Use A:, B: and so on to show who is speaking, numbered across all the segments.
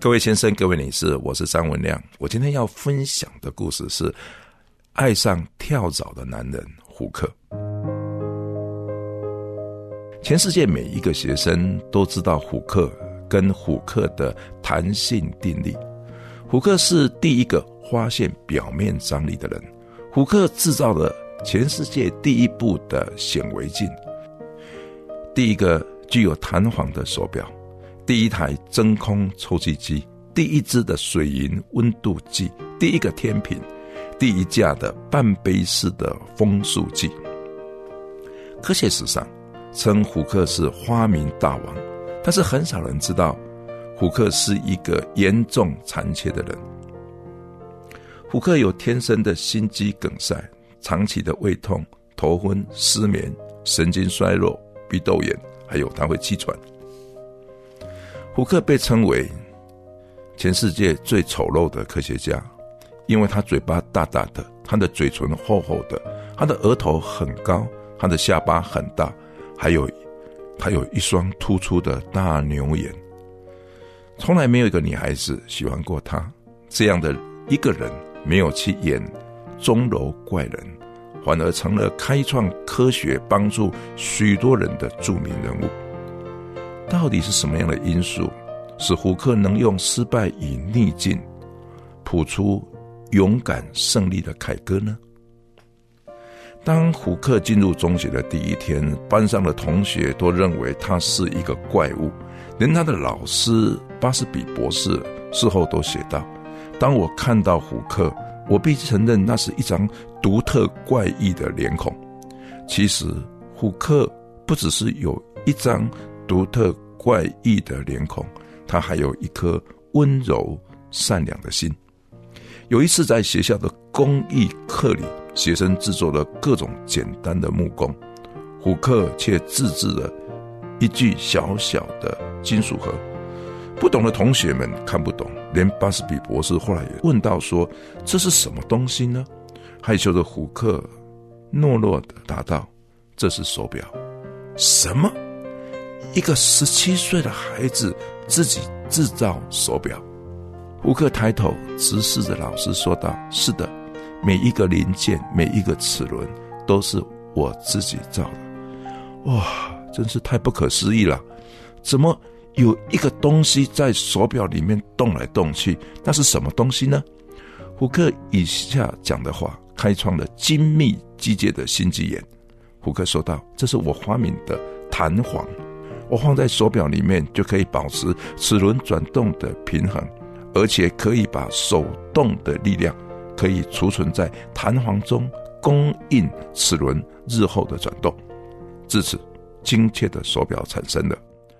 A: 各位先生、各位女士，我是张文亮。我今天要分享的故事是爱上跳蚤的男人胡克。全世界每一个学生都知道胡克跟胡克的弹性定律。胡克是第一个发现表面张力的人。胡克制造了全世界第一部的显微镜，第一个具有弹簧的手表。第一台真空抽气机，第一支的水银温度计，第一个天平，第一架的半杯式的风速计。科学史上称胡克是发明大王，但是很少人知道胡克是一个严重残缺的人。胡克有天生的心肌梗塞、长期的胃痛、头昏、失眠、神经衰弱、鼻窦炎，还有他会气喘。胡克被称为全世界最丑陋的科学家，因为他嘴巴大大的，他的嘴唇厚厚的，他的额头很高，他的下巴很大，还有他有一双突出的大牛眼。从来没有一个女孩子喜欢过他这样的一个人，没有去演钟楼怪人，反而成了开创科学、帮助许多人的著名人物。到底是什么样的因素，使胡克能用失败与逆境谱出勇敢胜利的凯歌呢？当胡克进入中学的第一天，班上的同学都认为他是一个怪物，连他的老师巴斯比博士事后都写道：“当我看到胡克，我必须承认那是一张独特怪异的脸孔。其实，胡克不只是有一张。”独特怪异的脸孔，他还有一颗温柔善良的心。有一次在学校的工艺课里，学生制作了各种简单的木工，胡克却自制了一具小小的金属盒。不懂的同学们看不懂，连巴斯比博士后来也问到说：“这是什么东西呢？”害羞的胡克懦弱的答道：“这是手表。”什么？一个十七岁的孩子自己制造手表，胡克抬头直视着老师说道：“是的，每一个零件，每一个齿轮，都是我自己造的。哇，真是太不可思议了！怎么有一个东西在手表里面动来动去？那是什么东西呢？”胡克以下讲的话开创了精密机械的新纪元。胡克说道：“这是我发明的弹簧。”我放在手表里面，就可以保持齿轮转动的平衡，而且可以把手动的力量可以储存在弹簧中，供应齿轮日后的转动。至此，精确的手表产生了。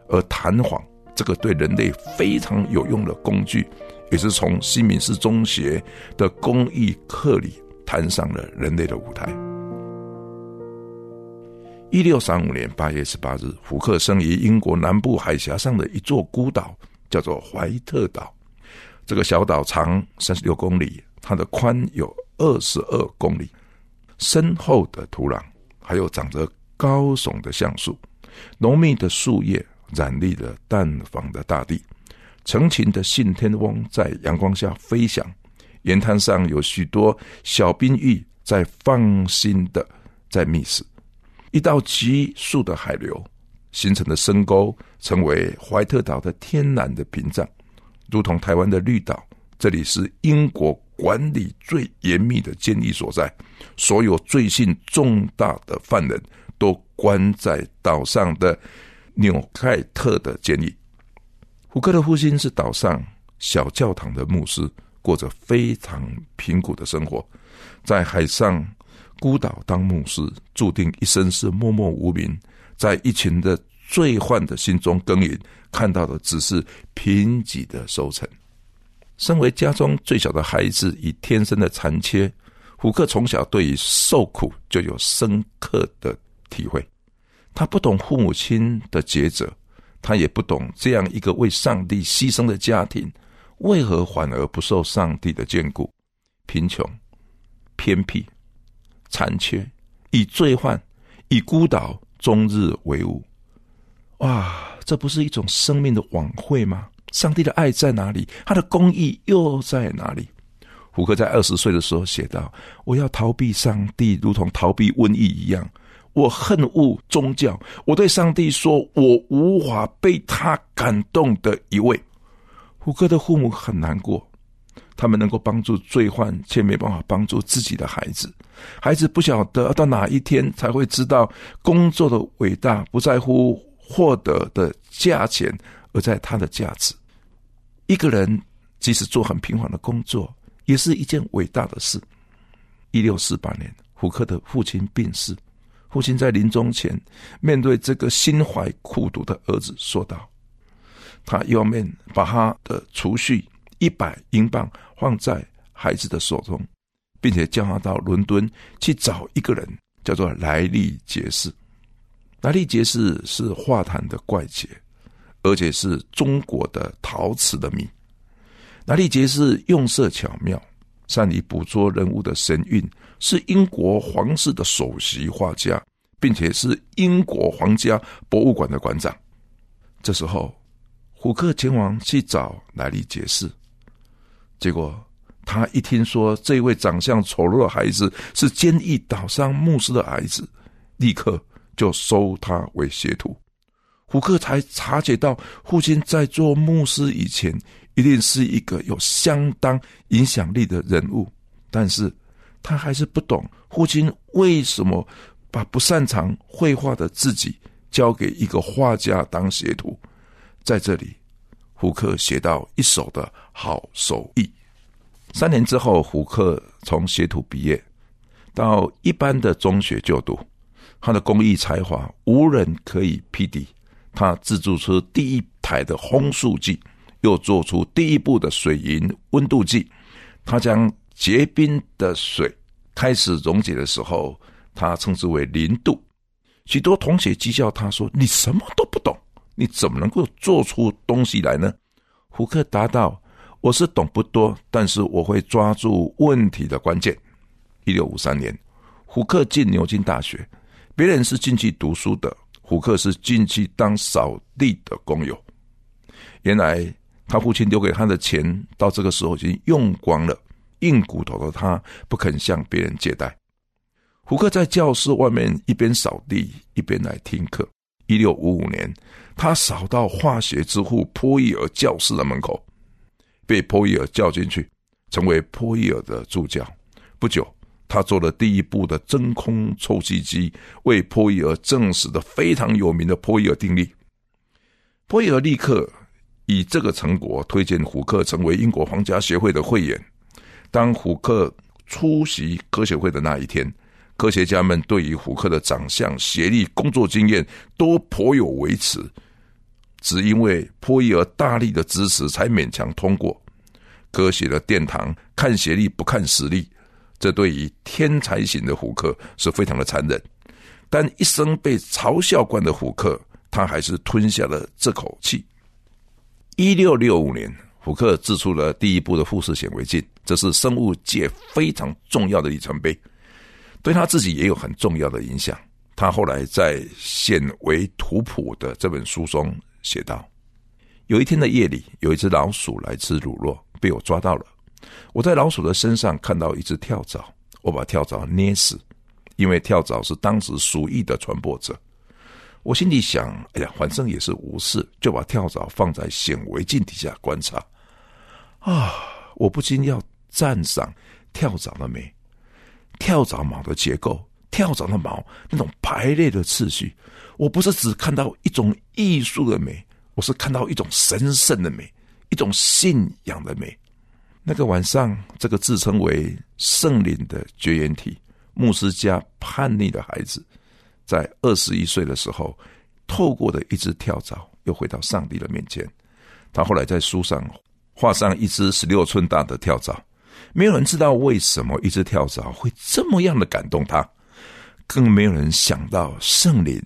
A: 而弹簧这个对人类非常有用的工具，也是从西敏寺中学的工艺课里弹上了人类的舞台。一六三五年八月十八日，福克生于英国南部海峡上的一座孤岛，叫做怀特岛。这个小岛长三十六公里，它的宽有二十二公里。深厚的土壤，还有长着高耸的橡树，浓密的树叶染绿了淡黄的大地。成群的信天翁在阳光下飞翔。沿滩上有许多小冰玉在放心的在觅食。一道急速的海流形成的深沟，成为怀特岛的天然的屏障，如同台湾的绿岛。这里是英国管理最严密的监狱所在，所有罪行重大的犯人都关在岛上的纽盖特的监狱。胡克的父亲是岛上小教堂的牧师，过着非常贫苦的生活，在海上。孤岛当牧师，注定一生是默默无名，在一群的罪犯的心中耕耘，看到的只是贫瘠的收成。身为家中最小的孩子，以天生的残缺，胡克从小对于受苦就有深刻的体会。他不懂父母亲的抉择，他也不懂这样一个为上帝牺牲的家庭，为何反而不受上帝的眷顾？贫穷、偏僻、残缺，以罪犯、以孤岛终日为伍。哇，这不是一种生命的晚会吗？上帝的爱在哪里？他的公义又在哪里？胡克在二十岁的时候写道：“我要逃避上帝，如同逃避瘟疫一样。”我恨恶宗教。我对上帝说：“我无法被他感动的一位。”胡歌的父母很难过，他们能够帮助罪犯，却没办法帮助自己的孩子。孩子不晓得到哪一天才会知道工作的伟大，不在乎获得的价钱，而在他的价值。一个人即使做很平凡的工作，也是一件伟大的事。一六四八年，胡克的父亲病逝。父亲在临终前，面对这个心怀苦毒的儿子，说道：“他要面把他的储蓄一百英镑放在孩子的手中，并且叫他到伦敦去找一个人，叫做莱利杰士。莱利杰士是画坛的怪杰，而且是中国的陶瓷的迷。莱利杰士用色巧妙，善于捕捉人物的神韵。”是英国皇室的首席画家，并且是英国皇家博物馆的馆长。这时候，虎克前往去找莱利杰士，结果他一听说这位长相丑陋的孩子是坚毅岛上牧师的孩子，立刻就收他为学徒。胡克才察觉到，父亲在做牧师以前，一定是一个有相当影响力的人物，但是。他还是不懂父亲为什么把不擅长绘画的自己交给一个画家当学徒。在这里，胡克学到一手的好手艺。三年之后，胡克从学徒毕业，到一般的中学就读。他的工艺才华无人可以匹敌。他制作出第一台的烘塑机，又做出第一部的水银温度计。他将结冰的水开始溶解的时候，他称之为零度。许多同学讥笑他说：“你什么都不懂，你怎么能够做出东西来呢？”胡克答道：“我是懂不多，但是我会抓住问题的关键。”一六五三年，胡克进牛津大学，别人是进去读书的，胡克是进去当扫地的工友。原来他父亲留给他的钱，到这个时候已经用光了。硬骨头的他不肯向别人借贷。胡克在教室外面一边扫地一边来听课。一六五五年，他扫到化学之父波伊尔教室的门口，被波伊尔叫进去，成为波伊尔的助教。不久，他做了第一部的真空抽气机，为波伊尔证实的非常有名的波伊尔定律。波伊尔立刻以这个成果推荐胡克成为英国皇家协会的会员。当胡克出席科学会的那一天，科学家们对于胡克的长相、学历、工作经验都颇有微词，只因为波伊尔大力的支持，才勉强通过。科学的殿堂看学历不看实力，这对于天才型的虎克是非常的残忍。但一生被嘲笑惯的虎克，他还是吞下了这口气。一六六五年。虎克制出了第一部的富士显微镜，这是生物界非常重要的里程碑，对他自己也有很重要的影响。他后来在《显微图谱》的这本书中写道：“有一天的夜里，有一只老鼠来吃乳酪，被我抓到了。我在老鼠的身上看到一只跳蚤，我把跳蚤捏死，因为跳蚤是当时鼠疫的传播者。”我心里想：“哎呀，反正也是无事，就把跳蚤放在显微镜底下观察。”啊！我不禁要赞赏跳蚤的美，跳蚤毛的结构，跳蚤的毛那种排列的次序。我不是只看到一种艺术的美，我是看到一种神圣的美，一种信仰的美。那个晚上，这个自称为圣灵的绝缘体牧师家叛逆的孩子，在二十一岁的时候，透过的一只跳蚤，又回到上帝的面前。他后来在书上。画上一只十六寸大的跳蚤。没有人知道为什么一只跳蚤会这么样的感动他，更没有人想到圣灵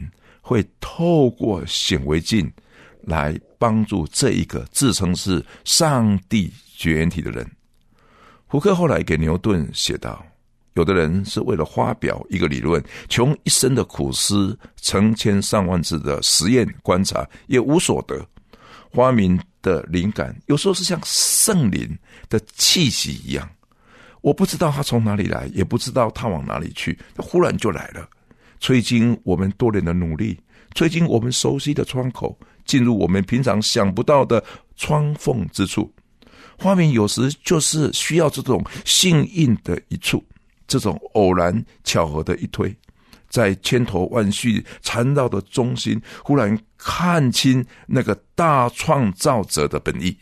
A: 会透过显微镜来帮助这一个自称是上帝绝缘体的人。胡克后来给牛顿写道：“有的人是为了发表一个理论，穷一生的苦思、成千上万次的实验观察，也无所得。发明的灵感有时候是像圣灵的气息一样，我不知道它从哪里来，也不知道它往哪里去，它忽然就来了，吹进我们多年的努力，吹进我们熟悉的窗口，进入我们平常想不到的窗缝之处。”画面有时就是需要这种幸运的一处，这种偶然巧合的一推，在千头万绪缠绕的中心，忽然看清那个大创造者的本意。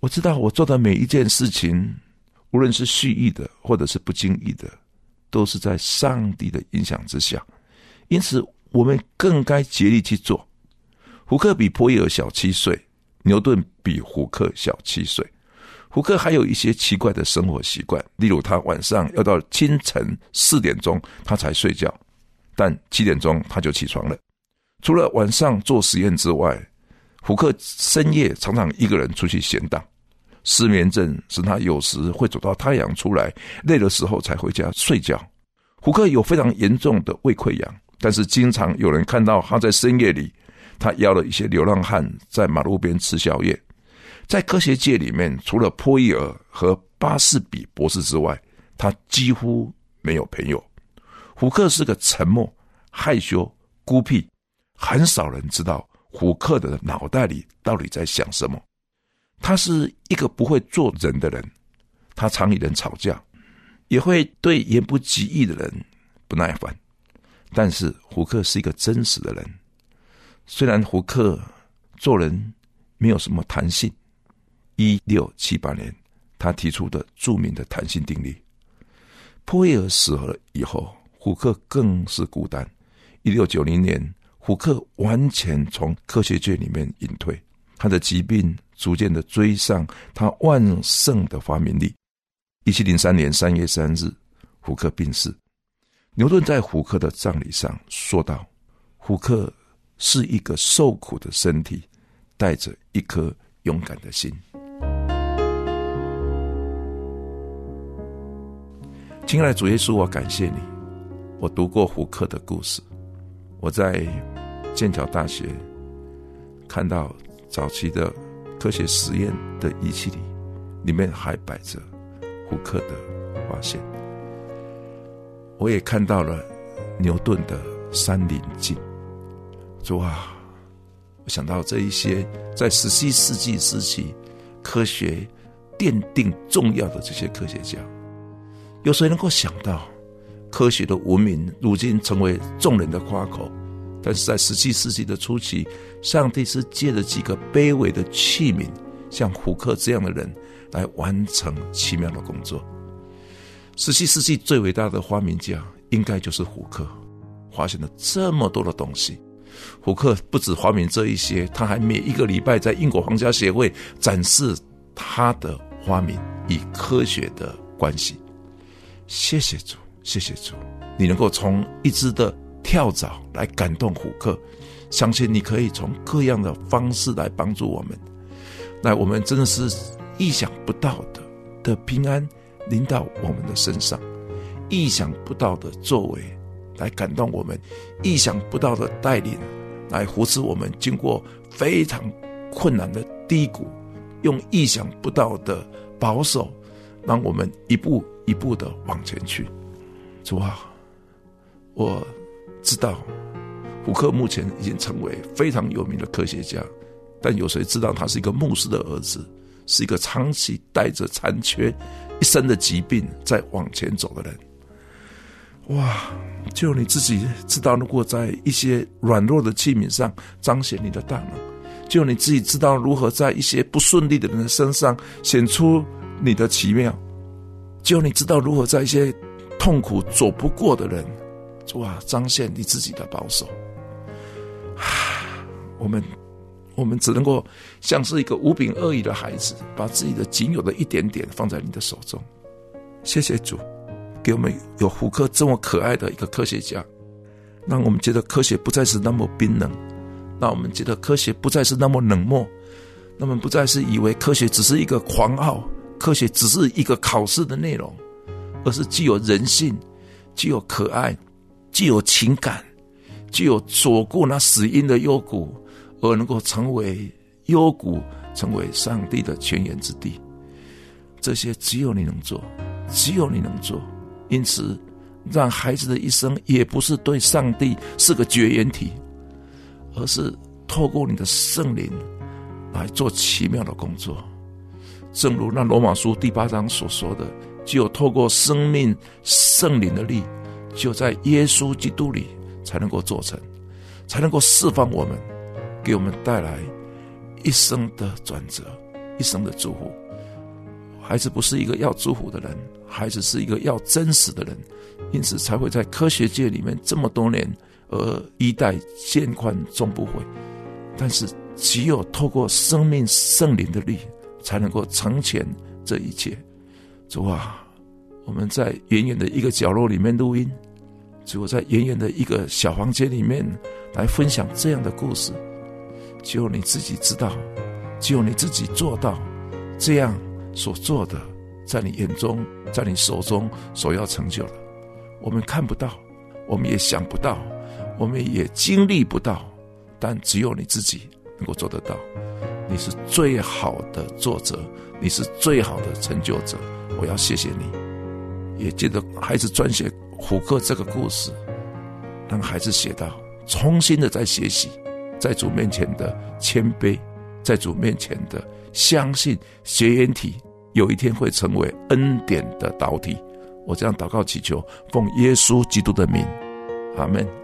A: 我知道我做的每一件事情，无论是蓄意的或者是不经意的，都是在上帝的影响之下，因此我们更该竭力去做。胡克比波伊尔小七岁。牛顿比胡克小七岁，胡克还有一些奇怪的生活习惯，例如他晚上要到清晨四点钟他才睡觉，但七点钟他就起床了。除了晚上做实验之外，胡克深夜常常一个人出去闲荡。失眠症使他有时会走到太阳出来，累的时候才回家睡觉。胡克有非常严重的胃溃疡，但是经常有人看到他在深夜里。他邀了一些流浪汉在马路边吃宵夜。在科学界里面，除了波伊尔和巴士比博士之外，他几乎没有朋友。胡克是个沉默、害羞、孤僻，很少人知道胡克的脑袋里到底在想什么。他是一个不会做人的人，他常与人吵架，也会对言不及义的人不耐烦。但是胡克是一个真实的人。虽然胡克做人没有什么弹性，一六七八年他提出的著名的弹性定律。波威尔死了以后，胡克更是孤单。一六九零年，胡克完全从科学界里面隐退，他的疾病逐渐的追上他万盛的发明力。一七零三年三月三日，胡克病逝。牛顿在胡克的葬礼上说道：“胡克。”是一个受苦的身体，带着一颗勇敢的心。亲爱的主耶稣，我感谢你。我读过胡克的故事，我在剑桥大学看到早期的科学实验的仪器里，里面还摆着胡克的发现。我也看到了牛顿的三棱镜。主啊，我想到这一些在十七世纪时期科学奠定重要的这些科学家，有谁能够想到科学的文明如今成为众人的夸口？但是在十七世纪的初期，上帝是借着几个卑微的器皿，像胡克这样的人来完成奇妙的工作。十七世纪最伟大的发明家应该就是胡克，发现了这么多的东西。胡克不止发明这一些，他还每一个礼拜在英国皇家协会展示他的发明与科学的关系。谢谢主，谢谢主，你能够从一只的跳蚤来感动虎克，相信你可以从各样的方式来帮助我们。那我们真的是意想不到的的平安临到我们的身上，意想不到的作为。来感动我们，意想不到的带领，来扶持我们经过非常困难的低谷，用意想不到的保守，让我们一步一步的往前去。主啊，我知道胡克目前已经成为非常有名的科学家，但有谁知道他是一个牧师的儿子，是一个长期带着残缺、一生的疾病在往前走的人。哇！就你自己知道，如果在一些软弱的器皿上彰显你的大能；就你自己知道如何在一些不顺利的人身上显出你的奇妙；就你知道如何在一些痛苦走不过的人，哇，彰显你自己的保守。我们我们只能够像是一个无柄恶意的孩子，把自己的仅有的一点点放在你的手中。谢谢主，给我们有胡克这么可爱的一个科学家，让我们觉得科学不再是那么冰冷，让我们觉得科学不再是那么冷漠，那么不再是以为科学只是一个狂傲，科学只是一个考试的内容，而是具有人性，具有可爱，具有情感，具有左顾那死因的幽谷。而能够成为幽谷，成为上帝的泉源之地，这些只有你能做，只有你能做。因此，让孩子的一生也不是对上帝是个绝缘体，而是透过你的圣灵来做奇妙的工作。正如那罗马书第八章所说的，只有透过生命圣灵的力，就在耶稣基督里才能够做成，才能够释放我们。给我们带来一生的转折，一生的祝福。孩子不是一个要祝福的人，孩子是一个要真实的人，因此才会在科学界里面这么多年，而一代渐宽终不悔。但是，只有透过生命圣灵的力，才能够成全这一切。主啊，我们在远远的一个角落里面录音，只有在远远的一个小房间里面来分享这样的故事。只有你自己知道，只有你自己做到，这样所做的，在你眼中，在你手中所要成就的，我们看不到，我们也想不到，我们也经历不到，但只有你自己能够做得到。你是最好的作者，你是最好的成就者。我要谢谢你，也记得孩子撰写虎克这个故事，让孩子写到，重新的在学习。在主面前的谦卑，在主面前的相信，学员体有一天会成为恩典的导体。我这样祷告祈求，奉耶稣基督的名，阿门。